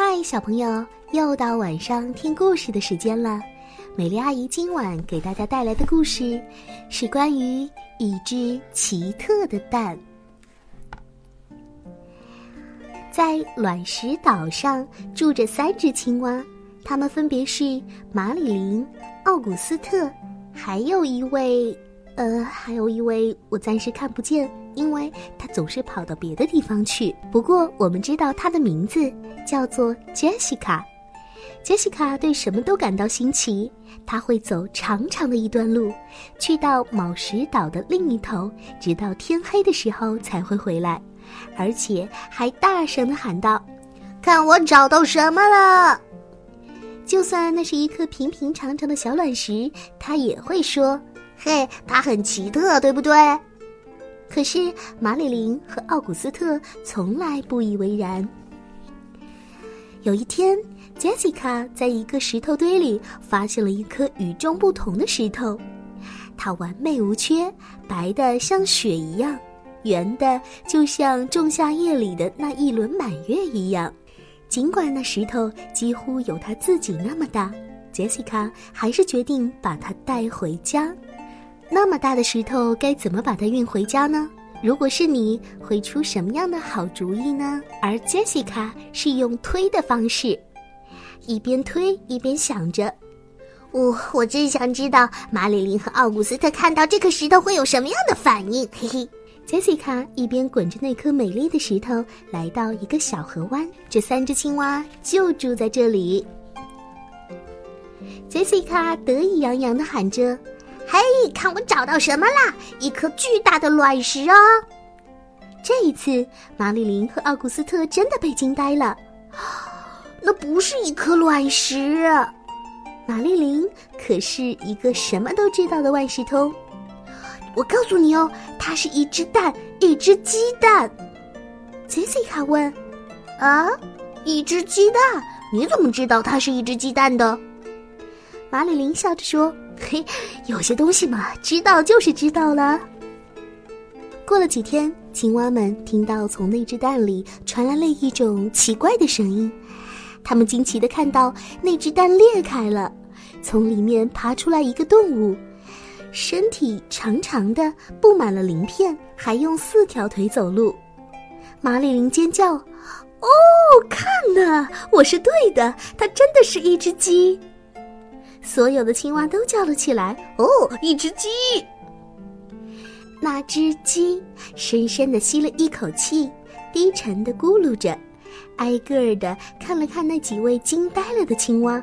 嗨，小朋友，又到晚上听故事的时间了。美丽阿姨今晚给大家带来的故事，是关于一只奇特的蛋。在卵石岛上住着三只青蛙，它们分别是马里琳、奥古斯特，还有一位，呃，还有一位我暂时看不见，因为他总是跑到别的地方去。不过我们知道他的名字叫做杰西卡。杰西卡对什么都感到新奇，他会走长长的一段路，去到卯石岛的另一头，直到天黑的时候才会回来。而且还大声的喊道：“看我找到什么了！”就算那是一颗平平常常的小卵石，他也会说：“嘿，它很奇特，对不对？”可是马里琳和奥古斯特从来不以为然。有一天，杰西卡在一个石头堆里发现了一颗与众不同的石头，它完美无缺，白的像雪一样。圆的，就像仲夏夜里的那一轮满月一样。尽管那石头几乎有他自己那么大，杰西卡还是决定把它带回家。那么大的石头该怎么把它运回家呢？如果是你，会出什么样的好主意呢？而杰西卡是用推的方式，一边推一边想着：“我我真想知道马里琳和奥古斯特看到这颗石头会有什么样的反应。”嘿嘿。杰西卡一边滚着那颗美丽的石头，来到一个小河湾。这三只青蛙就住在这里。杰西卡得意洋洋地喊着：“嘿，看我找到什么啦！一颗巨大的卵石哦！”这一次，马丽琳和奥古斯特真的被惊呆了。那不是一颗卵石。马丽琳可是一个什么都知道的万事通。我告诉你哦，它是一只蛋，一只鸡蛋。杰西卡问：“啊，一只鸡蛋？你怎么知道它是一只鸡蛋的？”马丽琳笑着说：“嘿，有些东西嘛，知道就是知道了。”过了几天，青蛙们听到从那只蛋里传来了一种奇怪的声音，他们惊奇的看到那只蛋裂开了，从里面爬出来一个动物。身体长长的，布满了鳞片，还用四条腿走路。马里琳尖叫：“哦，看呐，我是对的，它真的是一只鸡！”所有的青蛙都叫了起来：“哦，一只鸡！”那只鸡深深的吸了一口气，低沉的咕噜着，挨个儿的看了看那几位惊呆了的青蛙。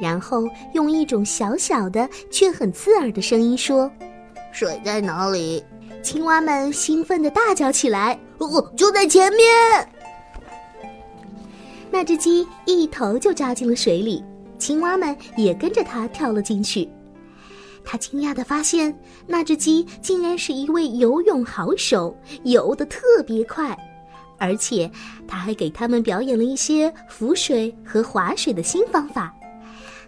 然后用一种小小的却很刺耳的声音说：“水在哪里？”青蛙们兴奋地大叫起来：“哦，就在前面！”那只鸡一头就扎进了水里，青蛙们也跟着他跳了进去。他惊讶地发现，那只鸡竟然是一位游泳好手，游得特别快，而且他还给他们表演了一些浮水和划水的新方法。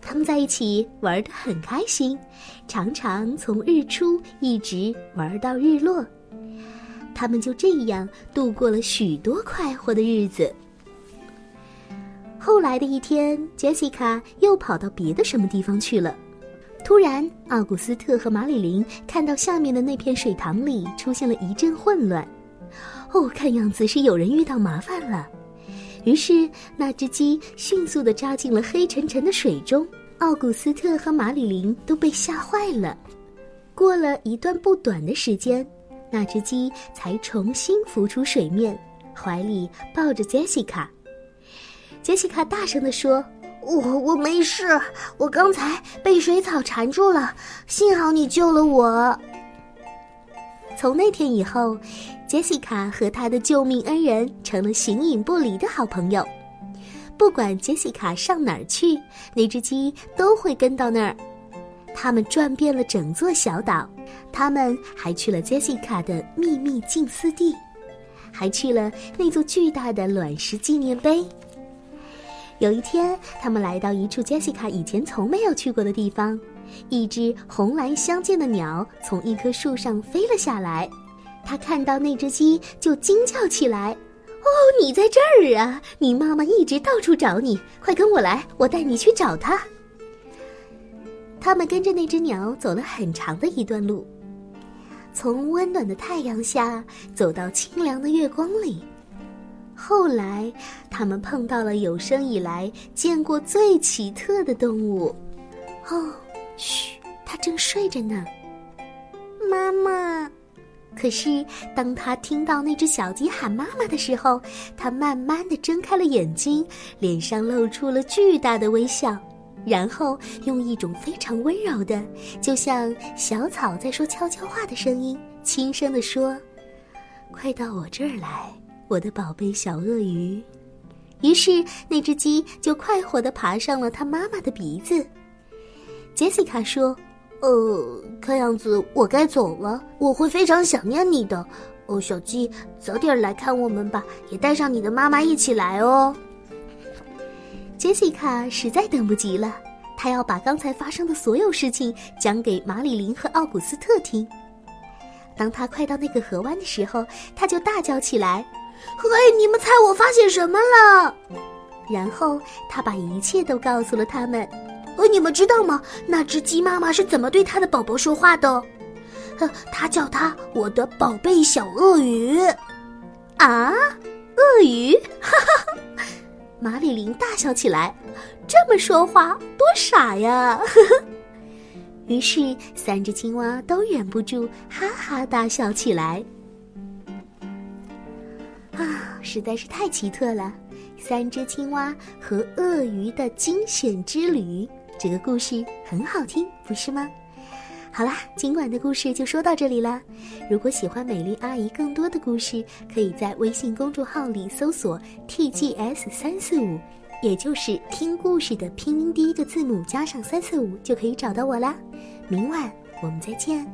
他们在一起玩得很开心，常常从日出一直玩到日落。他们就这样度过了许多快活的日子。后来的一天，杰西卡又跑到别的什么地方去了。突然，奥古斯特和马里琳看到下面的那片水塘里出现了一阵混乱。哦，看样子是有人遇到麻烦了。于是，那只鸡迅速地扎进了黑沉沉的水中。奥古斯特和马里琳都被吓坏了。过了一段不短的时间，那只鸡才重新浮出水面，怀里抱着杰西卡。杰西卡大声地说：“我我没事，我刚才被水草缠住了，幸好你救了我。”从那天以后。杰西卡和他的救命恩人成了形影不离的好朋友。不管杰西卡上哪儿去，那只鸡都会跟到那儿。他们转遍了整座小岛，他们还去了杰西卡的秘密静思地，还去了那座巨大的卵石纪念碑。有一天，他们来到一处杰西卡以前从没有去过的地方，一只红蓝相间的鸟从一棵树上飞了下来。他看到那只鸡，就惊叫起来：“哦，你在这儿啊！你妈妈一直到处找你，快跟我来，我带你去找她。他们跟着那只鸟走了很长的一段路，从温暖的太阳下走到清凉的月光里。后来，他们碰到了有生以来见过最奇特的动物。哦，嘘，它正睡着呢。妈妈。可是，当他听到那只小鸡喊妈妈的时候，他慢慢的睁开了眼睛，脸上露出了巨大的微笑，然后用一种非常温柔的，就像小草在说悄悄话的声音，轻声的说：“快到我这儿来，我的宝贝小鳄鱼。”于是，那只鸡就快活的爬上了它妈妈的鼻子。杰西卡说。呃，看样子我该走了，我会非常想念你的。哦，小鸡，早点来看我们吧，也带上你的妈妈一起来哦。杰西卡实在等不及了，她要把刚才发生的所有事情讲给马里琳和奥古斯特听。当他快到那个河湾的时候，他就大叫起来：“嘿，你们猜我发现什么了？”然后他把一切都告诉了他们。哦，你们知道吗？那只鸡妈妈是怎么对它的宝宝说话的？呃，它叫它我的宝贝小鳄鱼。啊，鳄鱼！哈哈哈！马里琳大笑起来，这么说话多傻呀！呵呵。于是三只青蛙都忍不住哈哈大笑起来。实在是太奇特了！三只青蛙和鳄鱼的惊险之旅。这个故事很好听，不是吗？好啦，今晚的故事就说到这里了。如果喜欢美丽阿姨更多的故事，可以在微信公众号里搜索 “tgs 三四五”，也就是听故事的拼音第一个字母加上三四五，就可以找到我啦。明晚我们再见。